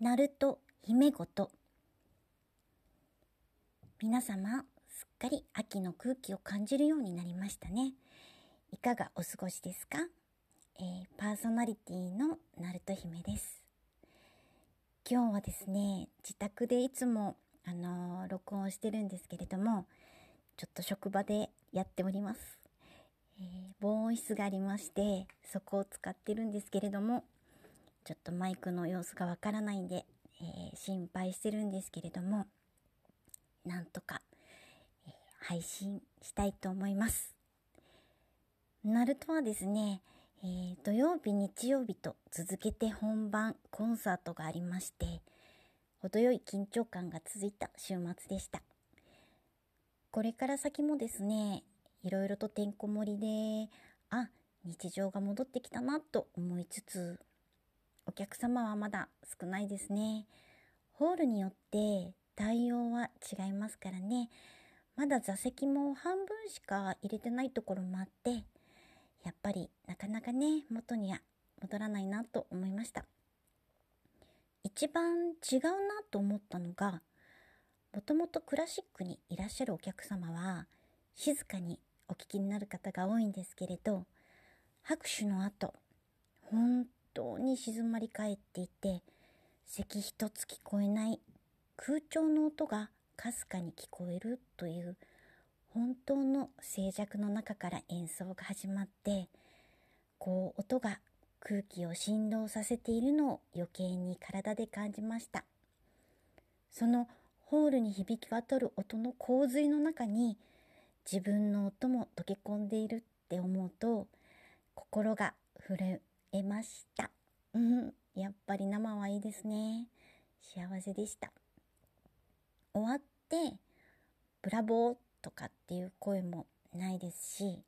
ナルト姫ごと。皆様すっかり秋の空気を感じるようになりましたね。いかがお過ごしですか、えー、パーソナリティのナルト姫です。今日はですね自宅でいつもあのー、録音してるんですけれどもちょっと職場でやっております、えー、防音室がありましてそこを使ってるんですけれどもちょっとマイクの様子がわからないんで、えー、心配してるんですけれども、なんとか、えー、配信したいと思います。ナルトはですね、えー、土曜日、日曜日と続けて本番、コンサートがありまして、程よい緊張感が続いた週末でした。これから先もですね、いろいろとてんこ盛りで、あ、日常が戻ってきたなと思いつつ、お客様はまだ少ないですね。ホールによって対応は違いますからね。まだ座席も半分しか入れてないところもあって、やっぱりなかなかね、元には戻らないなと思いました。一番違うなと思ったのが、もともとクラシックにいらっしゃるお客様は、静かにお聞きになる方が多いんですけれど、拍手の後、本当に静まり返っていて、咳一つ聞こえない空調の音がかすかに聞こえるという本当の静寂の中から演奏が始まって、こう音が空気を振動させているのを余計に体で感じました。そのホールに響き渡る音の洪水の中に自分の音も溶け込んでいるって思うと心が震えました。うん、やっぱり生はいいですね。幸せでした。終わって、ブラボーとかっていう声もないですし、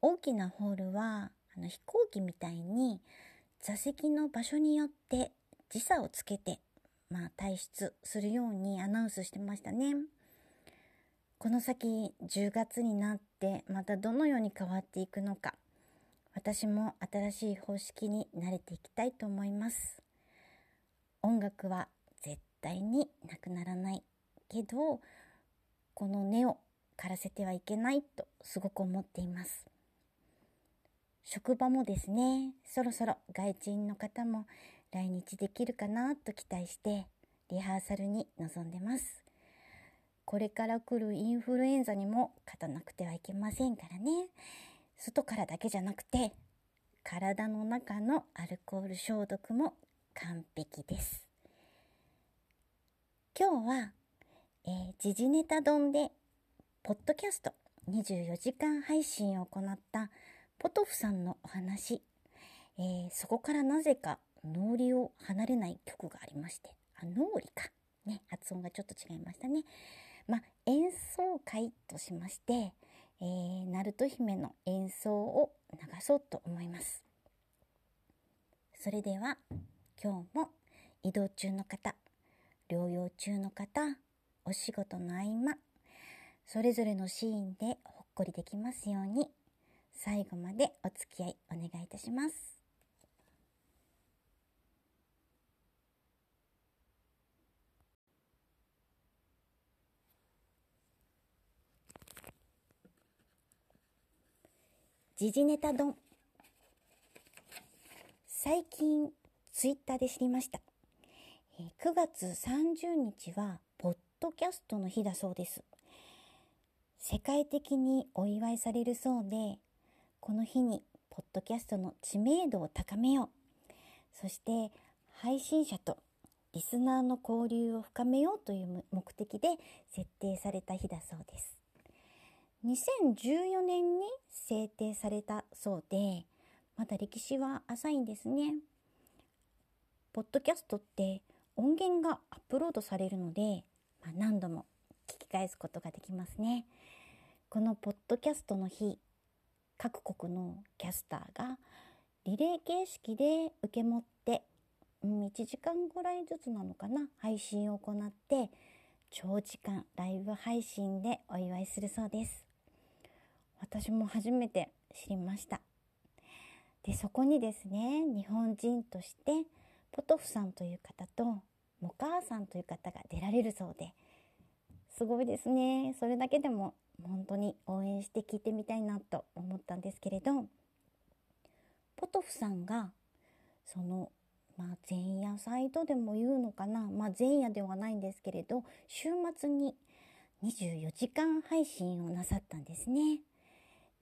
大きなホールはあの飛行機みたいに座席の場所によって時差をつけて、まあ退出するようにアナウンスしてましたね。この先10月になってまたどのように変わっていくのか私も新しい方式に慣れていきたいと思います。音楽は絶対になくならないけど、この根を枯らせてはいけないとすごく思っています。職場もですね、そろそろ外人の方も来日できるかなと期待してリハーサルに臨んでます。これから来るインフルエンザにも勝たなくてはいけませんからね。外からだけじゃなくて、体の中のアルコール消毒も完璧です。今日は、えー、時事ネタ丼で、ポッドキャスト24時間配信を行ったポトフさんのお話、えー、そこからなぜか脳裏を離れない曲がありまして、あ、脳裏か。ね、発音がちょっと違いましたね。まあ、演奏会としまして、えー、ナルト姫の演奏を流そうと思います。それでは、今日も移動中の方、療養中の方、お仕事の合間、それぞれのシーンでほっこりできますように、最後までお付き合いお願いいたします。時事ネタ丼。最近、ツイッターで知りました。9月30日は、ポッドキャストの日だそうです。世界的にお祝いされるそうで、この日に、ポッドキャストの知名度を高めよう。そして、配信者とリスナーの交流を深めようという目的で設定された日だそうです。2014年に制定されたそうで、まだ歴史は浅いんですね。ポッドキャストって音源がアップロードされるので、まあ、何度も聞き返すことができますね。このポッドキャストの日、各国のキャスターがリレー形式で受け持って、うん、1時間ぐらいずつなのかな、配信を行って、長時間ライブ配信でお祝いするそうです。私も初めて知りました。で、そこにですね、日本人としてポトフさんという方とモカーさんという方が出られるそうですごいですねそれだけでも本当に応援して聞いてみたいなと思ったんですけれどポトフさんがそのまあ前夜サイトでも言うのかなまあ前夜ではないんですけれど週末に24時間配信をなさったんですね。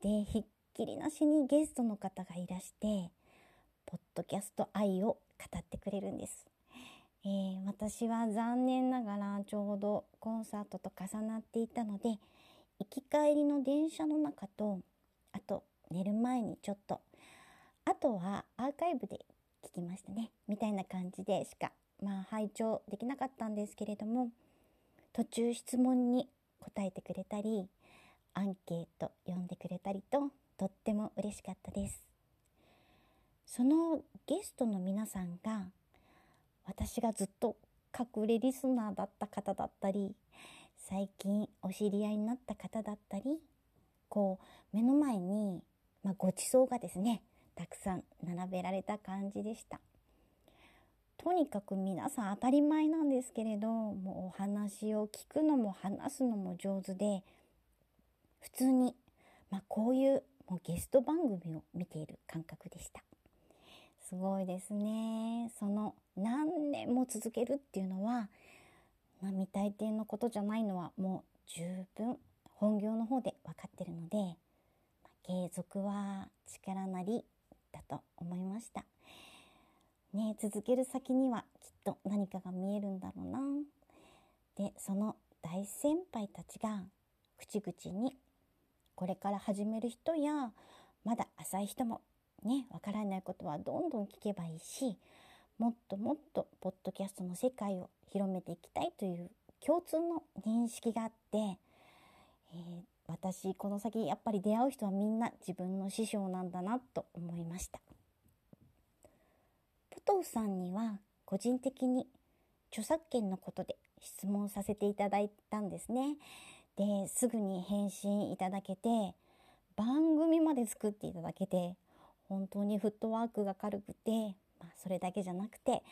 でひっきりなしにゲストの方がいらしてポッドキャスト愛を語ってくれるんです。えー、私は残念ながらちょうどコンサートと重なっていたので行き帰りの電車の中とあと寝る前にちょっとあとはアーカイブで聞きましたねみたいな感じでしかまあ拝聴できなかったんですけれども途中質問に答えてくれたりアンケート読んでくれたりととっても嬉しかったです。そのゲストの皆さんが私がずっと隠れリスナーだった方だったり最近お知り合いになった方だったりこう目の前に、まあ、ごちそうがですねたくさん並べられた感じでした。とにかく皆さん当たり前なんですけれどもうお話を聞くのも話すのも上手で普通に、まあ、こういうもうゲスト番組を見ている感覚でしたすごいですねその何年も続けるっていうのは、まあ、未体験のことじゃないのはもう十分本業の方で分かってるので、まあ、継続は力なりだと思いました。ね続ける先にはきっと何かが見えるんだろうな。でその大先輩たちが口々にこれから始める人やまだ浅い人もねわからないことはどんどん聞けばいいしもっともっとポッドキャストの世界を広めていきたいという共通の認識があって、えー、私この先やっぱり出会う人はみんな自分の師匠なんだなと思いました。ポトフさんには個人的に著作権のことで質問させていただいたんですね。ですぐに返信いただけて番組まで作っていただけて本当にフットワークが軽くてまあ、それだけじゃなくて、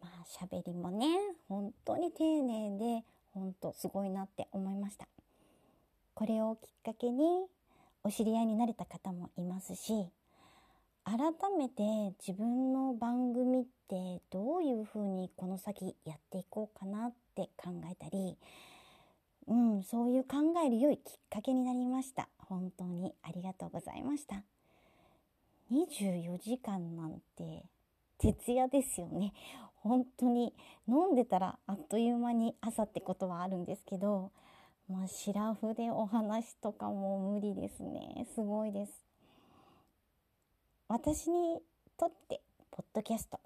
まあ、喋りもね、本当に丁寧で、本当すごいなって思いました。これをきっかけに、お知り合いになれた方もいますし、改めて自分の番組ってどういうふうにこの先やっていこうかなって考えたり、うん、そういう考える良いきっかけになりました。本当に。ありがとうございました。24時間なんて徹夜ですよね。本当に。飲んでたらあっという間に朝ってことはあるんですけどまあシラフでお話とかも無理ですね。すごいです。私にとってポッドキャスト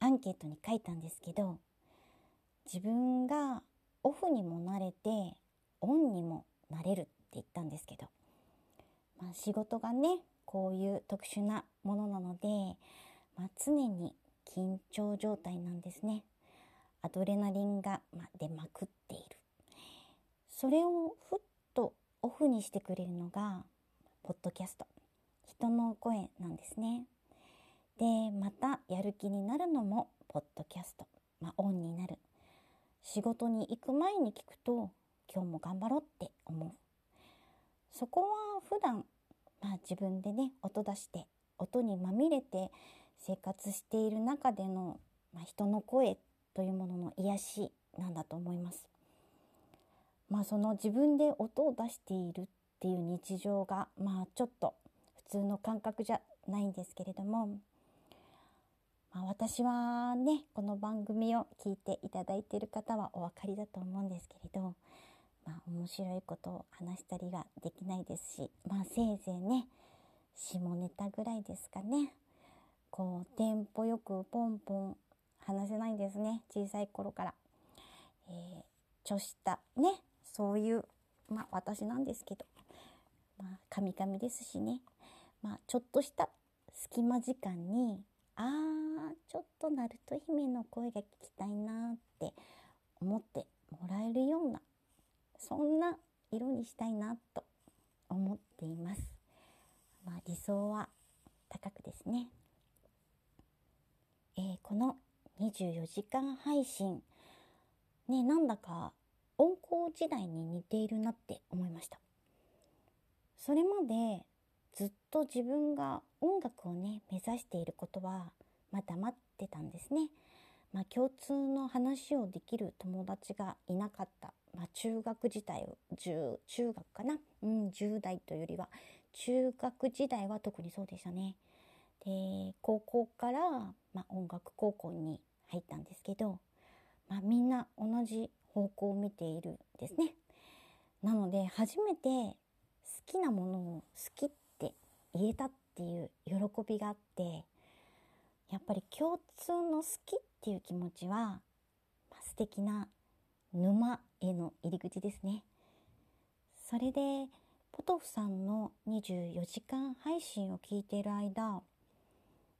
アンケートに書いたんですけど自分がオフにもなれてオンにもなれるって言ったんですけど、まあ、仕事がねこういう特殊なものなのでまあ、常に緊張状態なんですね。アドレナリンが、ま出まくっている。それをふっとオフにしてくれるのが、ポッドキャスト。人の声なんですね。で、またやる気になるのも、ポッドキャスト。まあ、オンになる。仕事に行く前に聞くと、今日も頑張ろうって思う。そこは普段、まあ自分でね、音出して、音にまみれて生活している中での、まあ、人の声というものの癒しなんだと思います。まあその自分で音を出しているっていう日常がまあちょっと普通の感覚じゃないんですけれども、まあ、私はねこの番組を聞いていただいている方はお分かりだと思うんですけれど、まあ、面白いことを話したりができないですしまあせいぜいね下ネタぐらいですかねこうテンポよくポンポン話せないんですね小さい頃から。えー、ちょしたねそういうまあ私なんですけどまあカミカミですしねまあちょっとした隙間時間にあーちょっとナルト姫の声が聞きたいなって思ってもらえるようなそんな色にしたいなと思っています。まあ理想は高くですね。えー、この24時間配信ねなんだか温厚時代に似ているなって思いましたそれまでずっと自分が音楽をね目指していることはまだ待ってたんですねまあ、共通の話をできる友達がいなかった、まあ、中学時代中中学かな、うん、10代というよりは中学時代は特にそうでしたね。で高校から、まあ、音楽高校に入ったんですけど、まあ、みんな同じ方向を見ているんですね。なので初めて好きなものを好きって言えたっていう喜びがあってやっぱり共通の好きっていう気持ちは、まあ、素敵な沼への入り口ですね。それでポトフさんの24時間配信を聞いている間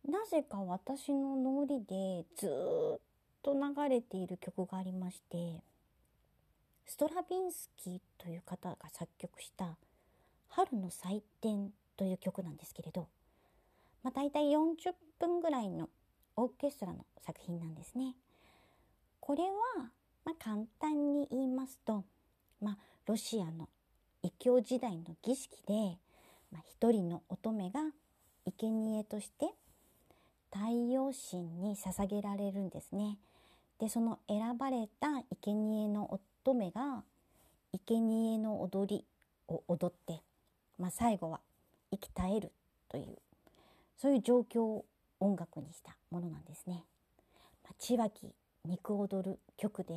なぜか私の脳裏でずっと流れている曲がありましてストラビンスキーという方が作曲した「春の祭典」という曲なんですけれど、まあ、大体40分ぐらいのオーケストラの作品なんですね。これは、まあ、簡単に言いますと、まあ、ロシアの異教時代の儀式で、まあ、一人の乙女が生贄として太陽神に捧げられるんですね。でその選ばれた生贄の乙女が生贄の踊りを踊って、まあ、最後は生き絶えるというそういう状況を音楽にしたものなんですね。まあ、千秋肉踊る曲で、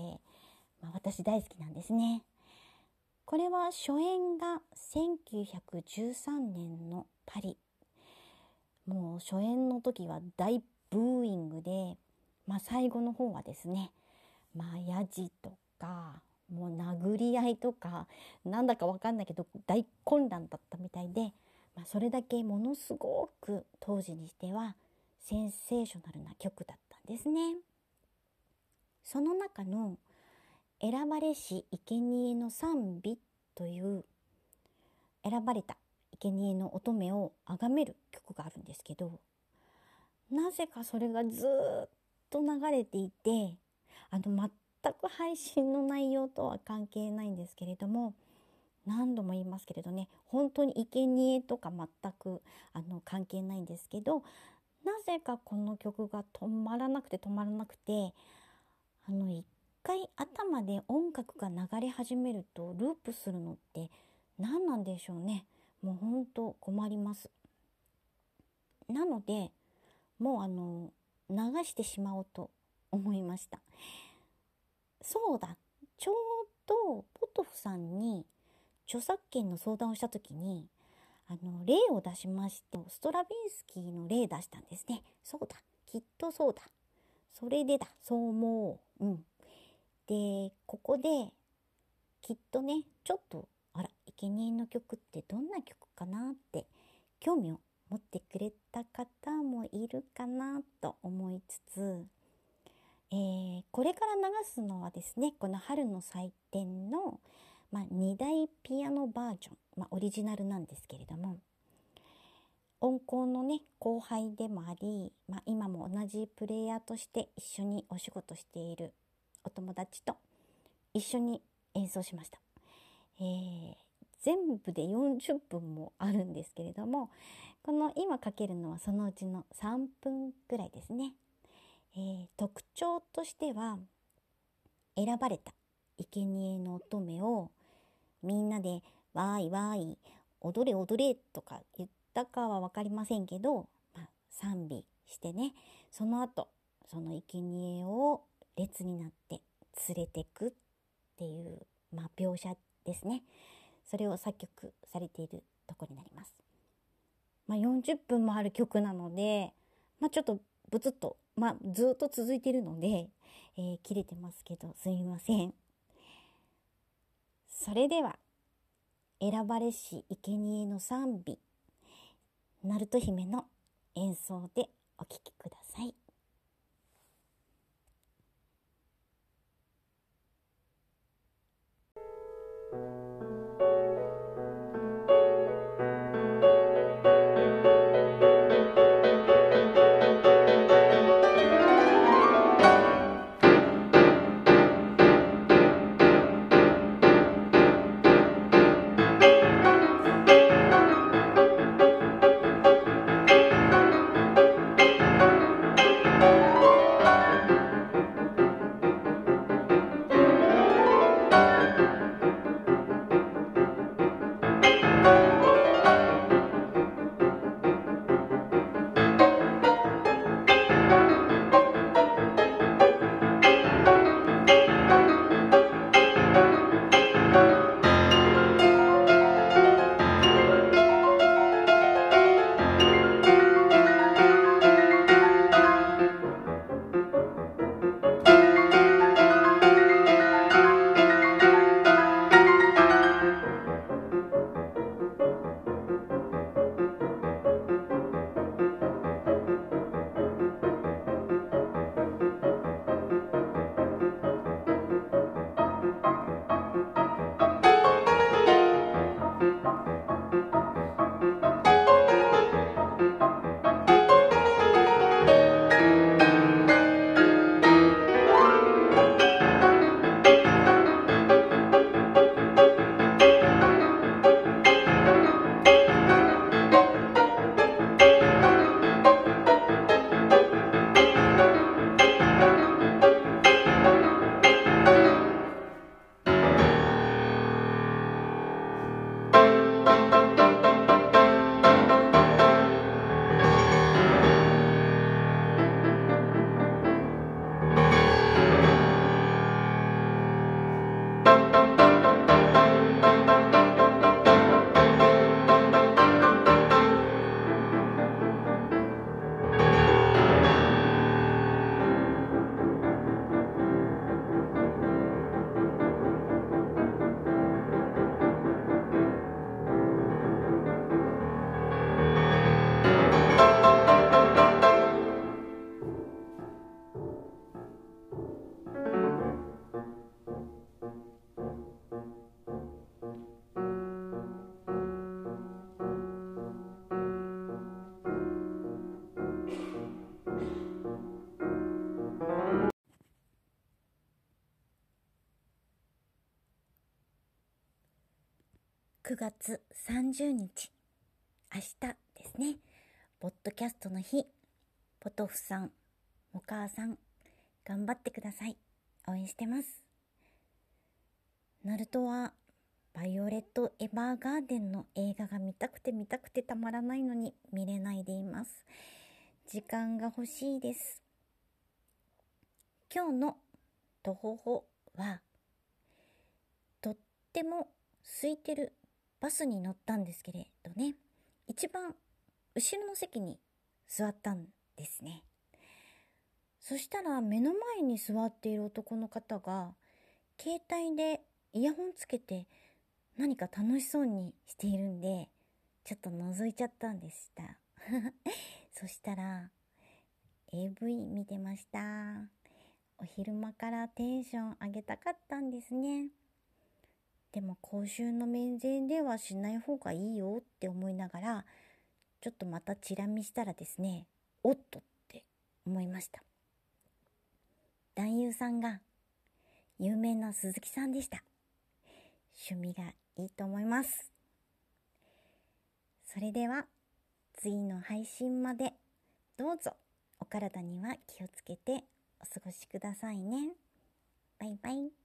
まあ、私大好きなんですね。これは初演が1913年のパリ。もう初演の時は大ブーイングで、まあ、最後の方はですね、まあ、やじとかもう殴り合いとかなんだかわかんないけど大混乱だったみたいで、まあ、それだけものすごく当時にしてはセンセーショナルな曲だったんですね。その中の選ばれし生贄の賛美という選ばれた生贄の乙女を崇める曲があるんですけどなぜかそれがずっと流れていてあの全く配信の内容とは関係ないんですけれども何度も言いますけれどね本当に生贄とか全くあの関係ないんですけどなぜかこの曲が止まらなくて止まらなくてあの一回頭で音楽が流れ始めるとループするのって何なんでしょうね。もうほんと困ります。なのでもうあの流してしまおうと思いました。そうだ。ちょうどポトフさんに著作権の相談をした時にあの、例を出しまして、ストラビンスキーの例出したんですね。そうだ。きっとそうだ。それでだ。そう思う。うん。で、ここで、きっとね、ちょっと、あら、生贄の曲ってどんな曲かなって、興味を持ってくれた方もいるかなと思いつつ、えー、これから流すのはですね、この春の祭典の、まあ、2台ピアノバージョン、まあ、オリジナルなんですけれども音工のね後輩でもあり、まあ、今も同じプレイヤーとして一緒にお仕事しているお友達と一緒に演奏しました、えー、全部で40分もあるんですけれどもこの今かけるのはそのうちの3分くらいですね、えー、特徴としては選ばれた生贄の乙女をみんなでわーいわーい踊れ踊れとか言ったかは分かりませんけど、まあ、賛美してねその後その生贄を列になって連れてくっていう、まあ、描写ですねそれを作曲されているとこになります。まあ、40分もある曲なので、まあ、ちょっとブツッと、まあ、ずっと続いているので、えー、切れてますけどすみません。それでは選ばれし生贄の賛美鳴門姫の演奏でお聴きください。月30日、明日ですね、ポッドキャストの日、ポトフさん、お母さん、頑張ってください。応援してます。ナルトは、バイオレット・エヴァーガーデンの映画が見たくて見たくてたまらないのに見れないでいます。時間が欲しいです。今日のとほほは、とっても空いてるバスに乗ったんですけれどね、一番後ろの席に座ったんですね。そしたら目の前に座っている男の方が、携帯でイヤホンつけて何か楽しそうにしているんで、ちょっと覗いちゃったんでした。そしたら、AV 見てました。お昼間からテンション上げたかったんですね。でも公衆の面前ではしない方がいいよって思いながら、ちょっとまたチラ見したらですね、おっとって思いました。男優さんが有名な鈴木さんでした。趣味がいいと思います。それでは次の配信までどうぞお体には気をつけてお過ごしくださいね。バイバイ。